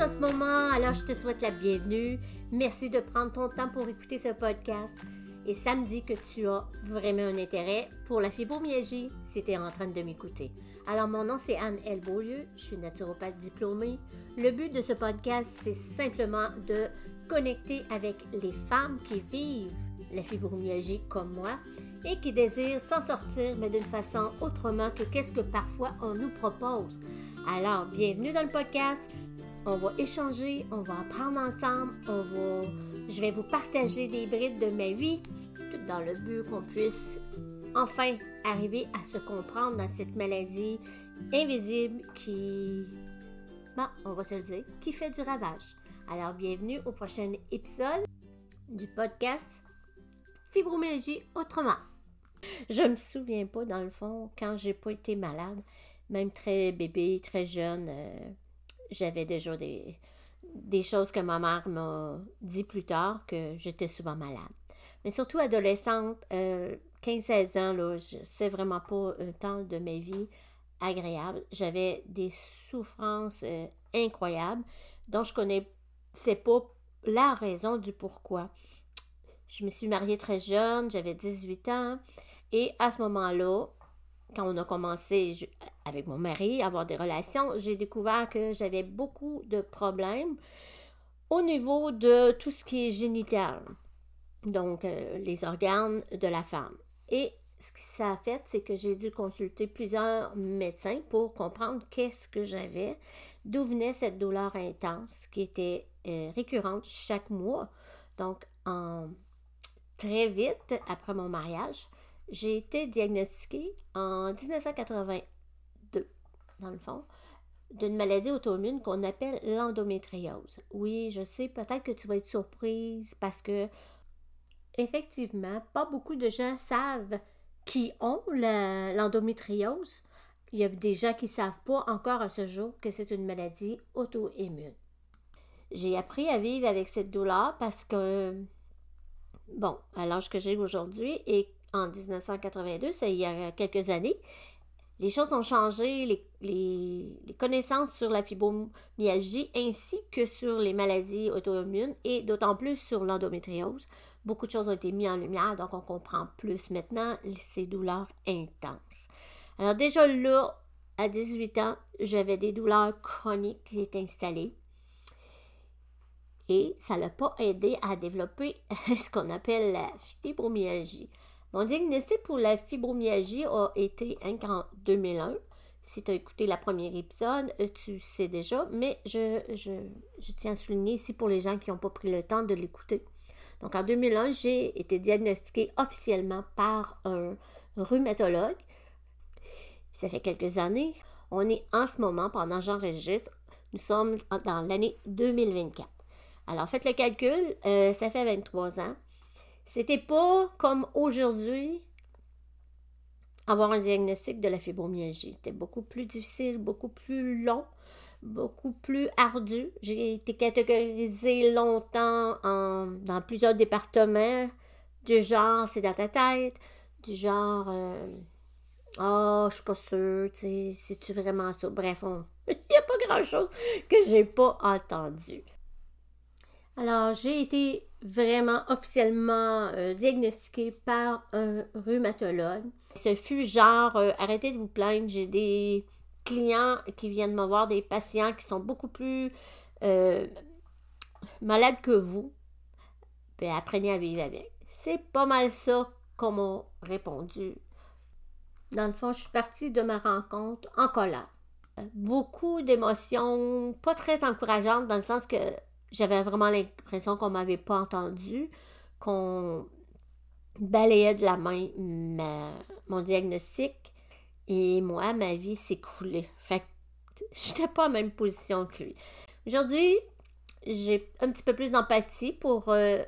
en ce moment, alors je te souhaite la bienvenue. Merci de prendre ton temps pour écouter ce podcast. Et ça me dit que tu as vraiment un intérêt pour la fibromyalgie si tu es en train de m'écouter. Alors, mon nom, c'est Anne-L. Beaulieu. Je suis naturopathe diplômée. Le but de ce podcast, c'est simplement de connecter avec les femmes qui vivent la fibromyalgie comme moi et qui désirent s'en sortir, mais d'une façon autrement que qu'est-ce que parfois on nous propose. Alors, bienvenue dans le podcast. On va échanger, on va apprendre ensemble, on va, je vais vous partager des brides de ma vie, tout dans le but qu'on puisse enfin arriver à se comprendre dans cette maladie invisible qui, bon, on va se dire, qui fait du ravage. Alors, bienvenue au prochain épisode du podcast Fibromyalgie autrement. Je me souviens pas, dans le fond, quand j'ai pas été malade, même très bébé, très jeune, euh, j'avais déjà des, choses que ma mère m'a dit plus tard que j'étais souvent malade. Mais surtout adolescente, 15-16 euh, ans, là, c'est vraiment pas un temps de ma vie agréable. J'avais des souffrances euh, incroyables dont je connais c'est pas la raison du pourquoi. Je me suis mariée très jeune, j'avais 18 ans, et à ce moment-là, quand on a commencé avec mon mari avoir des relations, j'ai découvert que j'avais beaucoup de problèmes au niveau de tout ce qui est génital, donc euh, les organes de la femme. Et ce que ça a fait, c'est que j'ai dû consulter plusieurs médecins pour comprendre qu'est-ce que j'avais, d'où venait cette douleur intense qui était euh, récurrente chaque mois. Donc, en très vite après mon mariage, j'ai été diagnostiquée en 1982, dans le fond, d'une maladie auto-immune qu'on appelle l'endométriose. Oui, je sais, peut-être que tu vas être surprise parce que, effectivement, pas beaucoup de gens savent qui ont l'endométriose. Il y a des gens qui ne savent pas encore à ce jour que c'est une maladie auto-immune. J'ai appris à vivre avec cette douleur parce que, bon, à l'âge que j'ai aujourd'hui et en 1982, c'est il y a quelques années. Les choses ont changé, les, connaissances sur la fibromyalgie ainsi que sur les maladies auto-immunes et d'autant plus sur l'endométriose. Beaucoup de choses ont été mises en lumière, donc on comprend plus maintenant ces douleurs intenses. Alors déjà là, à 18 ans, j'avais des douleurs chroniques qui étaient installées. Et ça n'a pas aidé à développer ce qu'on appelle la fibromyalgie. Mon diagnostic pour la fibromyalgie a été en 2001. Si tu as écouté la première épisode, euh, tu sais déjà, mais je, tiens à souligner ici pour les gens qui n'ont pas pris le temps de l'écouter. Donc en 2001, j'ai été diagnostiquée officiellement par un rhumatologue. Ça fait quelques années. On est en ce moment, pendant j'enregistre, nous sommes dans l'année 2024. Alors faites le calcul, euh, ça fait 23 ans. C'était pas comme aujourd'hui avoir un diagnostic de la fibromyalgie. C'était beaucoup plus difficile, beaucoup plus long, beaucoup plus ardu. J'ai été catégorisée longtemps dans plusieurs départements, du genre c'est dans ta tête, du genre oh, je suis pas sûre, c'est-tu vraiment ça? Bref, il n'y a pas grand-chose que j'ai pas entendu. Alors, j'ai été vraiment officiellement euh, diagnostiquée par un rhumatologue. Ce fut genre, euh, arrêtez de vous plaindre, j'ai des clients qui viennent me voir, des patients qui sont beaucoup plus euh, malades que vous. Puis apprenez à vivre avec. C'est pas mal ça qu'on m'a répondu. Dans le fond, je suis partie de ma rencontre en colère. Beaucoup d'émotions pas très encourageantes dans le sens que j'avais vraiment l'impression qu'on m'avait pas entendu, qu'on balayait de la main mon diagnostic et moi, ma vie s'écoulait. Fait que j'étais pas en même position que lui. Aujourd'hui, j'ai un petit peu plus d'empathie pour euh,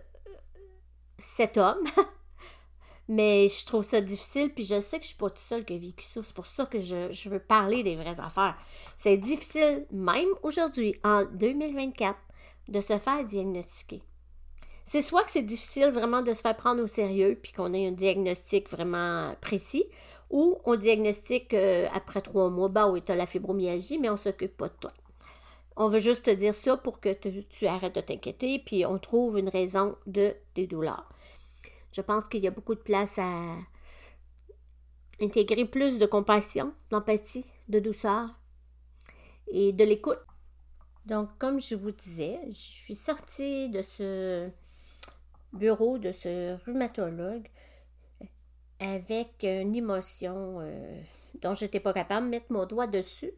cet homme. Mais je trouve ça difficile, puis je sais que je suis pas toute seule qui a. C'est pour ça que je veux parler des vraies affaires. C'est difficile, même aujourd'hui, en 2024, de se faire diagnostiquer. C'est soit que c'est difficile vraiment de se faire prendre au sérieux, puis qu'on ait un diagnostic vraiment précis, ou on diagnostique euh, après trois mois, bah oui, tu as la fibromyalgie, mais on s'occupe pas de toi. On veut juste te dire ça pour que tu arrêtes de t'inquiéter, puis on trouve une raison de tes douleurs. Je pense qu'il y a beaucoup de place à intégrer plus de compassion, d'empathie, de douceur et de l'écoute. Donc, comme je vous disais, je suis sortie de ce bureau, de ce rhumatologue, avec une émotion euh, dont je n'étais pas capable de mettre mon doigt dessus.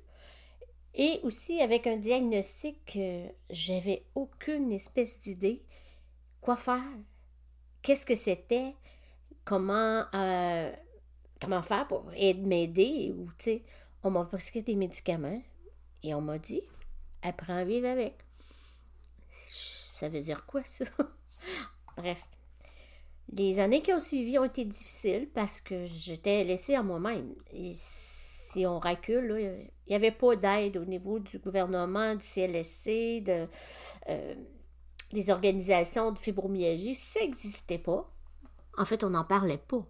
Et aussi avec un diagnostic que j'avais aucune espèce d'idée quoi faire, qu'est-ce que c'était, comment, euh, comment faire pour m'aider, ou on m'a prescrit des médicaments et on m'a dit, apprends à vivre avec. Ça veut dire quoi ça? Bref. Les années qui ont suivi ont été difficiles parce que j'étais laissée à moi-même. Si on recule, il n'y avait pas d'aide au niveau du gouvernement, du CLSC, euh, des organisations de fibromyalgie. Ça n'existait pas. En fait, on n'en parlait pas.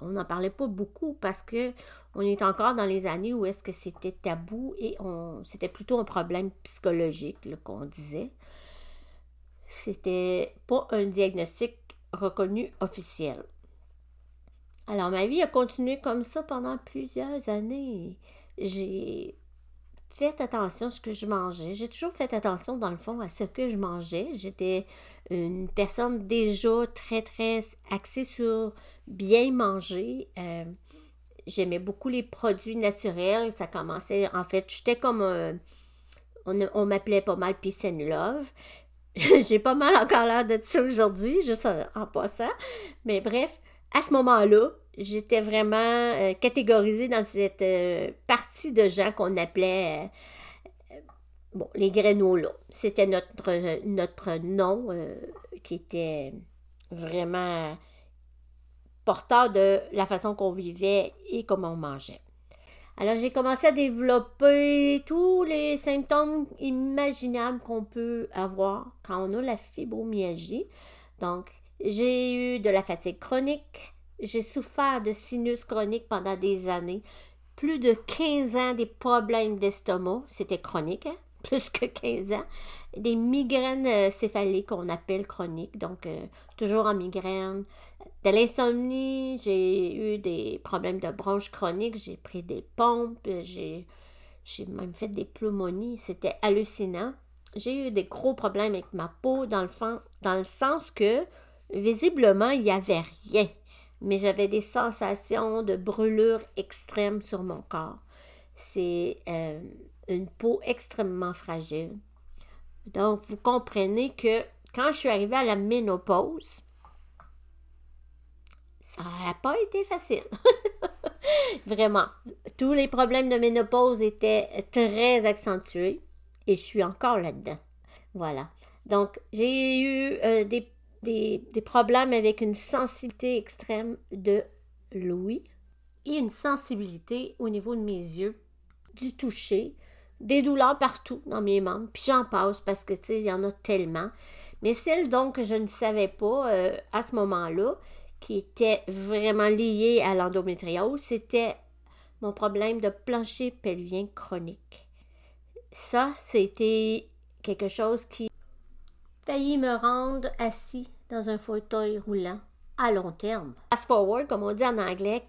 On n'en parlait pas beaucoup parce que on est encore dans les années où est-ce que c'était tabou et on c'était plutôt un problème psychologique qu'on disait. C'était pas un diagnostic reconnu officiel. Alors, ma vie a continué comme ça pendant plusieurs années. J'ai fait attention à ce que je mangeais. J'ai toujours fait attention, dans le fond, à ce que je mangeais. J'étais une personne déjà très, très axée sur bien manger. Euh, j'aimais beaucoup les produits naturels. Ça commençait, en fait, j'étais comme un, on, on m'appelait pas mal Peace and Love. J'ai pas mal encore l'air de ça aujourd'hui, juste en, passant. Mais bref, à ce moment-là, j'étais vraiment euh, catégorisée dans cette euh, partie de gens qu'on appelait euh, bon, les. C'était notre, notre nom qui était vraiment porteur de la façon qu'on vivait et comment on mangeait. Alors, j'ai commencé à développer tous les symptômes imaginables qu'on peut avoir quand on a la fibromyalgie. Donc, j'ai eu de la fatigue chronique, j'ai souffert de sinus chronique pendant des années, plus de 15 ans des problèmes d'estomac, c'était chronique, hein? plus que 15 ans, des migraines euh, céphaliques qu'on appelle chroniques, donc euh, toujours en migraine, de l'insomnie, j'ai eu des problèmes de bronches chroniques, j'ai pris des pompes, j'ai, même fait des pneumonies, c'était hallucinant. J'ai eu des gros problèmes avec ma peau dans le, dans le sens que visiblement il n'y avait rien, mais j'avais des sensations de brûlure extrême sur mon corps. C'est euh, une peau extrêmement fragile. Donc vous comprenez que quand je suis arrivée à la ménopause, ça n'a pas été facile. Vraiment. Tous les problèmes de ménopause étaient très accentués et je suis encore là-dedans. Voilà. Donc, j'ai eu euh, des, des, problèmes avec une sensibilité extrême de l'ouïe et une sensibilité au niveau de mes yeux, du toucher, des douleurs partout dans mes membres. Puis j'en passe parce que, tu sais, il y en a tellement. Mais celle donc que je ne savais pas euh, à ce moment-là, qui était vraiment lié à l'endométriose, c'était mon problème de plancher pelvien chronique. Ça, c'était quelque chose qui failli me rendre assis dans un fauteuil roulant à long terme. Fast forward, comme on dit en anglais,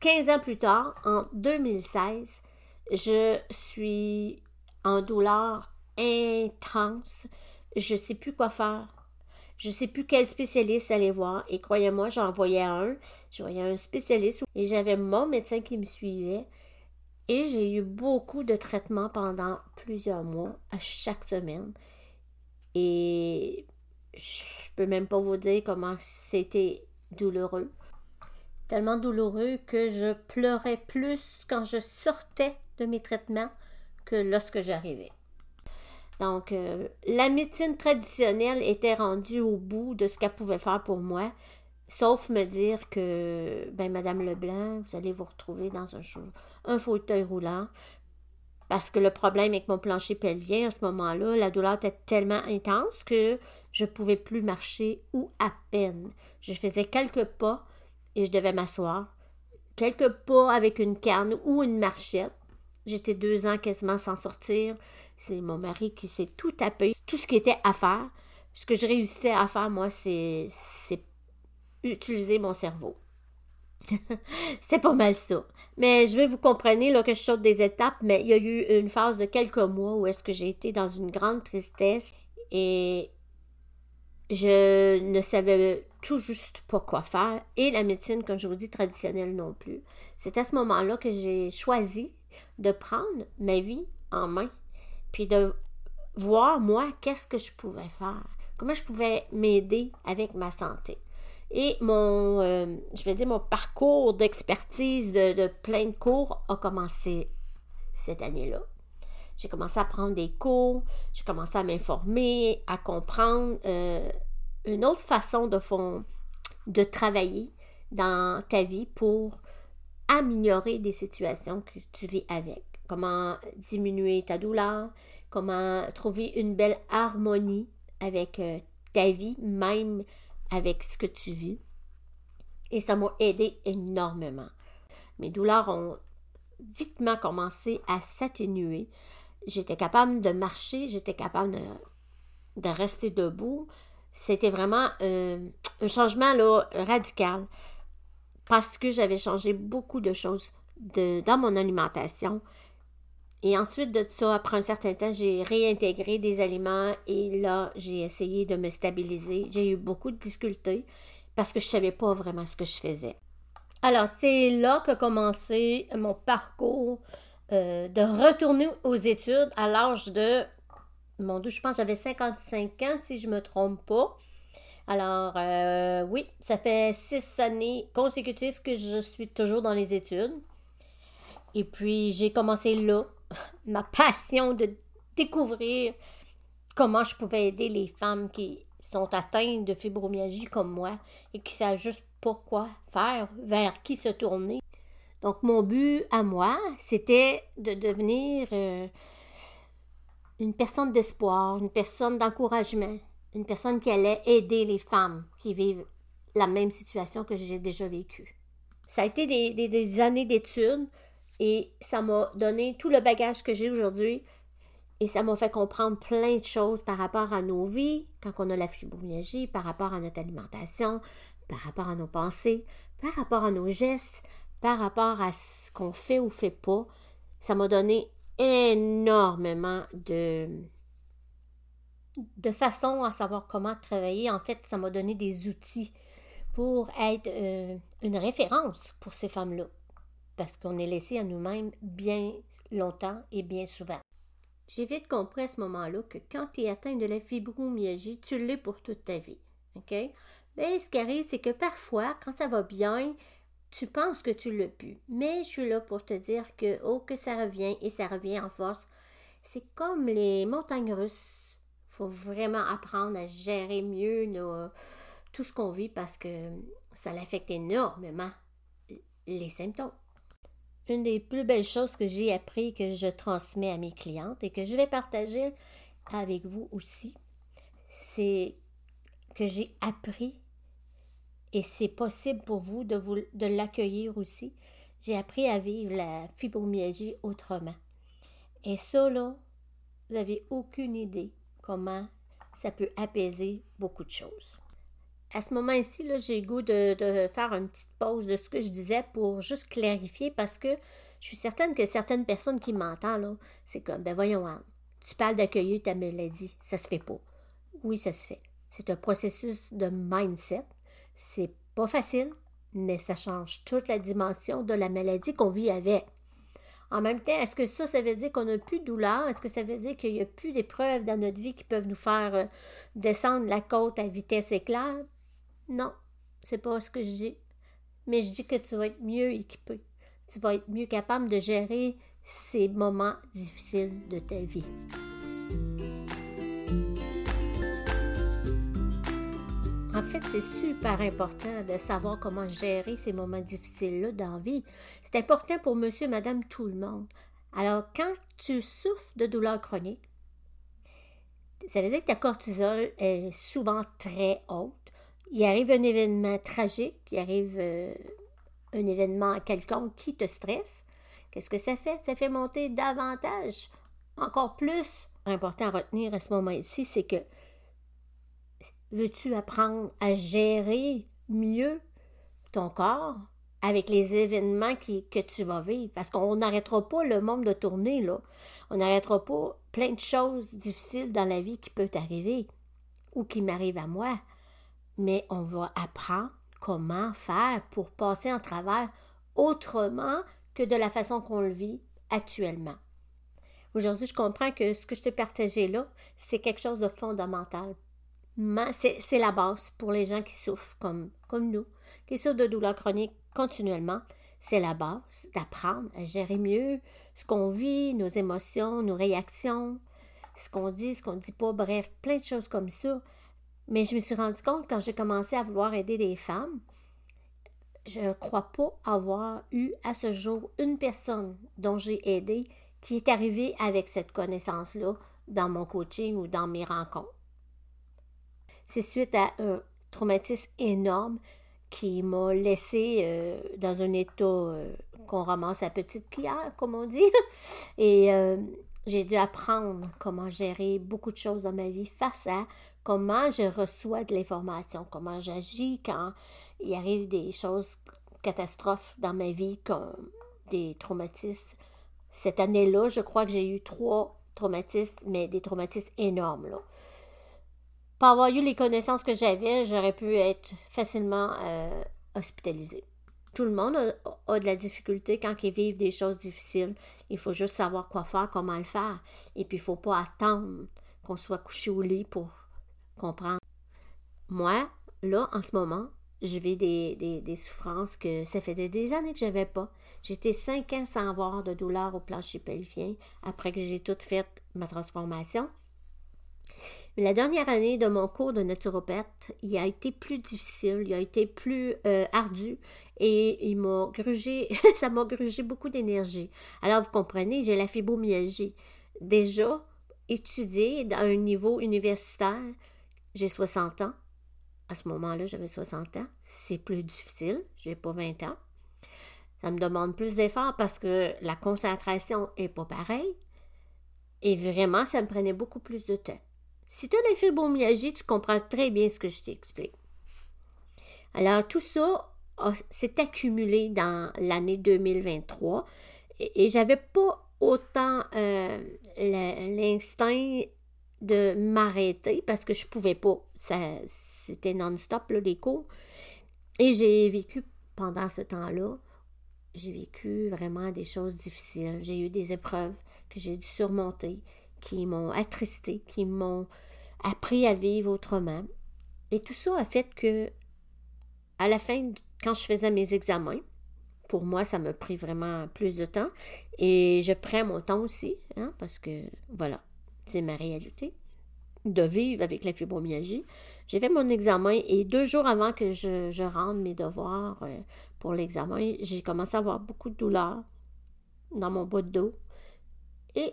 15 ans plus tard, en 2016, je suis en douleur intense. Je ne sais plus quoi faire. Je ne sais plus quel spécialiste aller voir. Et croyez-moi, j'en voyais un. Je voyais un spécialiste et j'avais mon médecin qui me suivait. Et j'ai eu beaucoup de traitements pendant plusieurs mois, à chaque semaine. Et je peux même pas vous dire comment c'était douloureux. Tellement douloureux que je pleurais plus quand je sortais de mes traitements que lorsque j'arrivais. Donc, euh, la médecine traditionnelle était rendue au bout de ce qu'elle pouvait faire pour moi, sauf me dire que, ben, Madame Leblanc, vous allez vous retrouver dans un, un fauteuil roulant. Parce que le problème avec mon plancher pelvien, à ce moment-là, la douleur était tellement intense que je ne pouvais plus marcher ou à peine. Je faisais quelques pas et je devais m'asseoir. Quelques pas avec une canne ou une marchette J'étais deux ans quasiment sans sortir. C'est mon mari qui s'est tout tapé. Tout ce qui était à faire. Ce que je réussissais à faire, moi, c'est utiliser mon cerveau. c'est pas mal ça. Mais je vais vous comprendre là, que je saute des étapes, mais il y a eu une phase de quelques mois où est-ce que j'ai été dans une grande tristesse et je ne savais tout juste pas quoi faire. Et la médecine, comme je vous dis, traditionnelle non plus. C'est à ce moment-là que j'ai choisi de prendre ma vie en main, puis de voir moi qu'est-ce que je pouvais faire, comment je pouvais m'aider avec ma santé? Et mon, euh, je vais dire, mon parcours d'expertise de, plein de cours a commencé cette année-là. J'ai commencé à prendre des cours, j'ai commencé à m'informer, à comprendre euh, une autre façon de, fond, de travailler dans ta vie pour améliorer des situations que tu vis avec. Comment diminuer ta douleur, comment trouver une belle harmonie avec euh, ta vie, même avec ce que tu vis. Et ça m'a aidé énormément. Mes douleurs ont vitement commencé à s'atténuer. J'étais capable de marcher, j'étais capable de, rester debout. C'était vraiment euh, un changement radical parce que j'avais changé beaucoup de choses dans mon alimentation. Et ensuite de ça, après un certain temps, j'ai réintégré des aliments et là, j'ai essayé de me stabiliser. J'ai eu beaucoup de difficultés parce que je ne savais pas vraiment ce que je faisais. Alors, c'est là que commencé mon parcours euh, de retourner aux études à l'âge de, mon Dieu, je pense que j'avais 55 ans, si je ne me trompe pas. Alors, euh, oui, ça fait six années consécutives que je suis toujours dans les études. Et puis, j'ai commencé là, ma passion de découvrir comment je pouvais aider les femmes qui sont atteintes de fibromyalgie comme moi et qui savent juste pas quoi faire, vers qui se tourner. Donc mon but à moi, c'était de devenir euh, une personne d'espoir, une personne d'encouragement, une personne qui allait aider les femmes qui vivent la même situation que j'ai déjà vécue. Ça a été des années d'études et ça m'a donné tout le bagage que j'ai aujourd'hui. Et ça m'a fait comprendre plein de choses par rapport à nos vies, quand on a la fibromyalgie, par rapport à notre alimentation, par rapport à nos pensées, par rapport à nos gestes, par rapport à ce qu'on fait ou fait pas. Ça m'a donné énormément de, de à savoir comment travailler. En fait, ça m'a donné des outils pour être euh, une référence pour ces femmes-là parce qu'on est laissé à nous-mêmes bien longtemps et bien souvent. J'ai vite compris à ce moment-là que quand tu es atteint de la fibromyalgie, tu l'es pour toute ta vie. OK? Mais ce qui arrive, c'est que parfois, quand ça va bien, tu penses que tu l'as pu. Mais je suis là pour te dire que, oh, que ça revient et ça revient en force. C'est comme les montagnes russes. Il faut vraiment apprendre à gérer mieux tout ce qu'on vit parce que ça affecte énormément les symptômes une des plus belles choses que j'ai appris, que je transmets à mes clientes et que je vais partager avec vous aussi, c'est que j'ai appris, et c'est possible pour vous de, l'accueillir aussi, j'ai appris à vivre la fibromyalgie autrement. Et ça, là, vous n'avez aucune idée comment ça peut apaiser beaucoup de choses à ce moment-ci, j'ai le goût de, faire une petite pause de ce que je disais pour juste clarifier parce que je suis certaine que certaines personnes qui m'entendent, c'est comme, ben voyons, tu parles d'accueillir ta maladie, ça se fait pas. Oui, ça se fait. C'est un processus de mindset. C'est pas facile, mais ça change toute la dimension de la maladie qu'on vit avec. En même temps, est-ce que ça, ça veut dire qu'on n'a plus de douleur? Est-ce que ça veut dire qu'il n'y a plus d'épreuves dans notre vie qui peuvent nous faire euh, descendre la côte à vitesse éclair? Non, c'est pas ce que je dis. Mais je dis que tu vas être mieux équipé. Tu vas être mieux capable de gérer ces moments difficiles de ta vie. En fait, c'est super important de savoir comment gérer ces moments difficiles-là dans la vie. C'est important pour monsieur, madame, tout le monde. Alors, quand tu souffres de douleurs chroniques, ça veut dire que ta cortisol est souvent très haute il arrive un événement tragique, il arrive euh, un événement quelconque qui te stresse, qu'est-ce que ça fait? Ça fait monter davantage. Encore plus important à retenir à ce moment-ci, c'est que veux-tu apprendre à gérer mieux ton corps avec les événements que tu vas vivre? Parce qu'on n'arrêtera pas le monde de tourner, là. On n'arrêtera pas plein de choses difficiles dans la vie qui peuvent arriver ou qui m'arrivent à moi. Mais on va apprendre comment faire pour passer en travers autrement que de la façon qu'on le vit actuellement. Aujourd'hui, je comprends que ce que je te partageais là, c'est quelque chose de fondamental. C'est la base pour les gens qui souffrent comme, comme nous, qui souffrent de douleurs chroniques continuellement. C'est la base d'apprendre à gérer mieux ce qu'on vit, nos émotions, nos réactions, ce qu'on dit, ce qu'on ne dit pas, bref, plein de choses comme ça. Mais je me suis rendu compte quand j'ai commencé à vouloir aider des femmes, je ne crois pas avoir eu à ce jour une personne dont j'ai aidé qui est arrivée avec cette connaissance-là dans mon coaching ou dans mes rencontres. C'est suite à un traumatisme énorme qui m'a laissé euh, dans un état euh, qu'on ramasse à petite cuillère, comme on dit. Et euh, j'ai dû apprendre comment gérer beaucoup de choses dans ma vie face à comment je reçois de l'information, comment j'agis quand il arrive des choses catastrophes dans ma vie, comme des traumatismes. Cette année-là, je crois que j'ai eu trois traumatismes, mais des traumatismes énormes. Là. Avoir eu les connaissances que j'avais, j'aurais pu être facilement euh, hospitalisée. Tout le monde a, de la difficulté quand ils vivent des choses difficiles. Il faut juste savoir quoi faire, comment le faire. Et puis, il ne faut pas attendre qu'on soit couché au lit pour comprendre. Moi, là, en ce moment, je vis des, souffrances que ça faisait des années que je n'avais pas. J'étais cinq ans sans avoir de douleur au plancher pelvien après que j'ai tout fait ma transformation. la dernière année de mon cours de naturopathe, il a été plus difficile, il a été plus euh, ardu et il m'a grugé, ça m'a grugé beaucoup d'énergie. Alors, vous comprenez, j'ai la fibromyalgie. Déjà étudiée à un niveau universitaire, j'ai 60 ans. À ce moment-là, j'avais 60 ans. C'est plus difficile. J'ai pas 20 ans. Ça me demande plus d'efforts parce que la concentration est pas pareille. Et vraiment, ça me prenait beaucoup plus de temps. Si tu as la fibromyalgie, tu comprends très bien ce que je t'explique. Alors, tout ça s'est accumulé dans l'année 2023 et, et j'avais pas autant euh, l'instinct de m'arrêter parce que je pouvais pas. c'était non-stop, les cours. Et j'ai vécu pendant ce temps-là, j'ai vécu vraiment des choses difficiles. J'ai eu des épreuves que j'ai dû surmonter, qui m'ont attristé, qui m'ont appris à vivre autrement. Et tout ça a fait que, à la fin, quand je faisais mes examens, pour moi, ça m'a pris vraiment plus de temps. Et je prends mon temps aussi, hein, parce que, voilà, c'est ma réalité, de vivre avec la fibromyalgie. J'ai fait mon examen et deux jours avant que je, rende mes devoirs euh, pour l'examen, j'ai commencé à avoir beaucoup de douleurs dans mon bas de dos et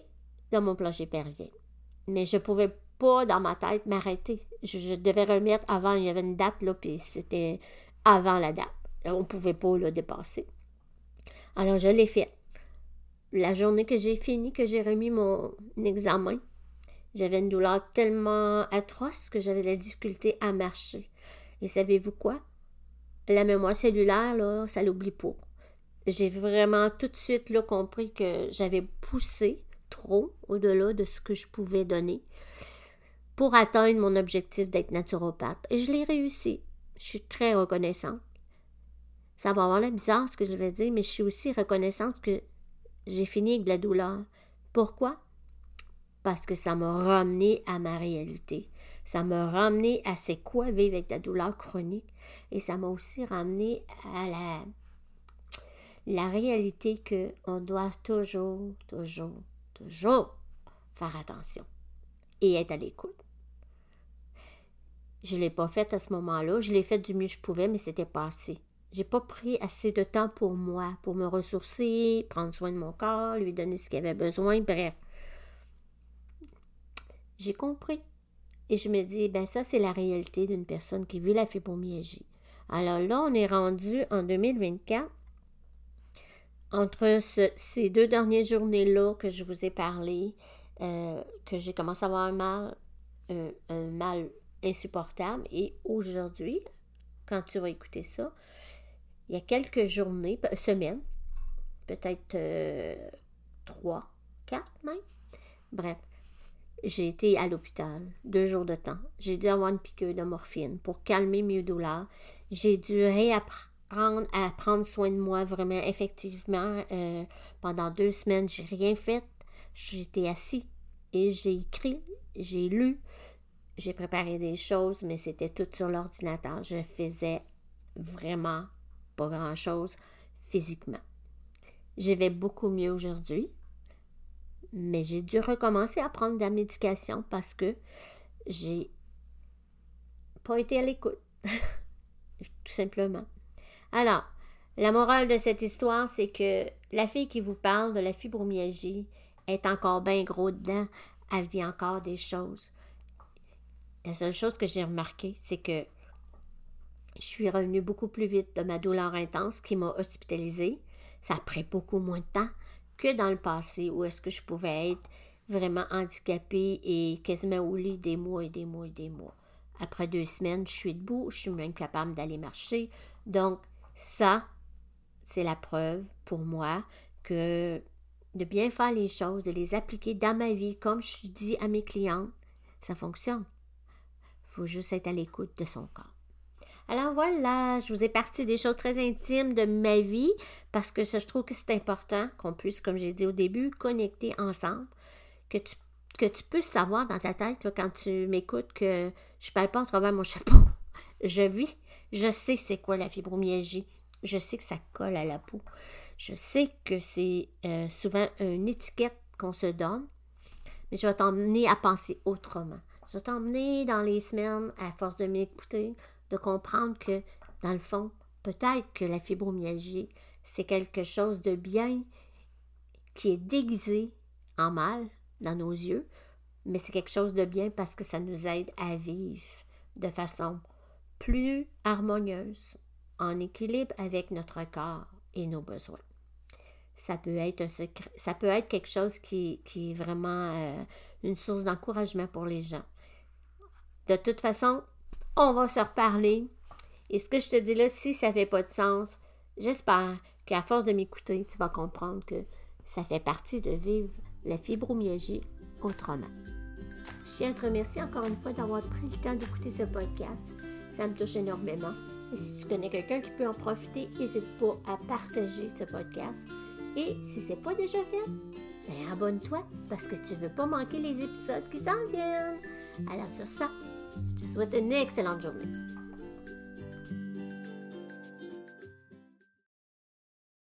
dans mon plancher pervien. Mais je ne pouvais pas, dans ma tête, m'arrêter. Je, devais remettre avant, il y avait une date, là, puis c'était avant la date. On ne pouvait pas le dépasser. Alors, je l'ai fait. La journée que j'ai fini, que j'ai remis mon examen, j'avais une douleur tellement atroce que j'avais de la difficulté à marcher. Et savez-vous quoi? La mémoire cellulaire, là, ça l'oublie pas. J'ai vraiment tout de suite compris que j'avais poussé trop au-delà de ce que je pouvais donner pour atteindre mon objectif d'être naturopathe. Et je l'ai réussi. Je suis très reconnaissante. Ça va avoir l'air bizarre ce que je vais dire, mais je suis aussi reconnaissante que j'ai fini avec de la douleur. Pourquoi? Parce que ça m'a ramené à ma réalité. Ça m'a ramené à c'est quoi vivre avec la douleur chronique et ça m'a aussi ramené à la, la réalité qu'on doit toujours, toujours, toujours faire attention et être à l'écoute. Je ne l'ai pas fait à ce moment-là. Je l'ai fait du mieux que je pouvais, mais c'était pas assez. J'ai pas pris assez de temps pour moi, pour me ressourcer, prendre soin de mon corps, lui donner ce qu'il avait besoin, bref. J'ai compris. Et je me dis, ben ça, c'est la réalité d'une personne qui vit la fibromyalgie. Alors là, on est rendu en 2024. entre ces deux dernières journées-là que je vous ai parlé, euh, que j'ai commencé à avoir un mal, un, mal insupportable, et aujourd'hui, quand tu vas écouter ça, il y a quelques journées, semaines, peut-être euh, trois, quatre même. Bref, j'ai été à l'hôpital deux jours de temps. J'ai dû avoir une piqûre de morphine pour calmer mes douleurs. J'ai dû réapprendre à prendre soin de moi vraiment effectivement. Euh, pendant deux semaines, j'ai rien fait. J'étais assis et j'ai écrit, j'ai lu, j'ai préparé des choses, mais c'était tout sur l'ordinateur. Je faisais vraiment pas grand-chose physiquement. Je vais beaucoup mieux aujourd'hui, mais j'ai dû recommencer à prendre de la médication parce que j'ai pas été à l'écoute. Tout simplement. Alors, la morale de cette histoire, c'est que la fille qui vous parle de la fibromyalgie est encore bien gros dedans. Elle vit encore des choses. La seule chose que j'ai remarqué, c'est que je suis revenue beaucoup plus vite de ma douleur intense qui m'a hospitalisée. Ça a pris beaucoup moins de temps que dans le passé où est-ce que je pouvais être vraiment handicapée et quasiment au lit des mois et des mois et des mois. Après deux semaines, je suis debout, je suis même capable d'aller marcher. Donc, ça, c'est la preuve pour moi que de bien faire les choses, de les appliquer dans ma vie, comme je dis à mes clientes, ça fonctionne. Il faut juste être à l'écoute de son corps. Alors voilà, je vous ai parti des choses très intimes de ma vie parce que je trouve que c'est important qu'on puisse, comme j'ai dit au début, connecter ensemble, que tu, que tu puisses savoir dans ta tête quand tu m'écoutes que je ne parle pas en travers mon chapeau. Je vis, je sais c'est quoi la fibromyalgie, je sais que ça colle à la peau, je sais que c'est euh, souvent une étiquette qu'on se donne, mais je vais t'emmener à penser autrement. Je vais t'emmener dans les semaines, à force de m'écouter, de comprendre que, dans le fond, peut-être que la fibromyalgie, c'est quelque chose de bien qui est déguisé en mal dans nos yeux, mais c'est quelque chose de bien parce que ça nous aide à vivre de façon plus harmonieuse, en équilibre avec notre corps et nos besoins. Ça peut être un secret, ça peut être quelque chose qui, qui est vraiment euh, une source d'encouragement pour les gens. De toute façon, on va se reparler. Et ce que je te dis là, si ça fait pas de sens, j'espère qu'à force de m'écouter, tu vas comprendre que ça fait partie de vivre la fibromyalgie autrement. Je tiens à te remercier encore une fois d'avoir pris le temps d'écouter ce podcast. Ça me touche énormément. Et si tu connais quelqu'un qui peut en profiter, n'hésite pas à partager ce podcast. Et si ce n'est pas déjà fait, ben abonne-toi parce que tu ne veux pas manquer les épisodes qui s'en viennent. Alors sur ça, je te souhaite une excellente journée.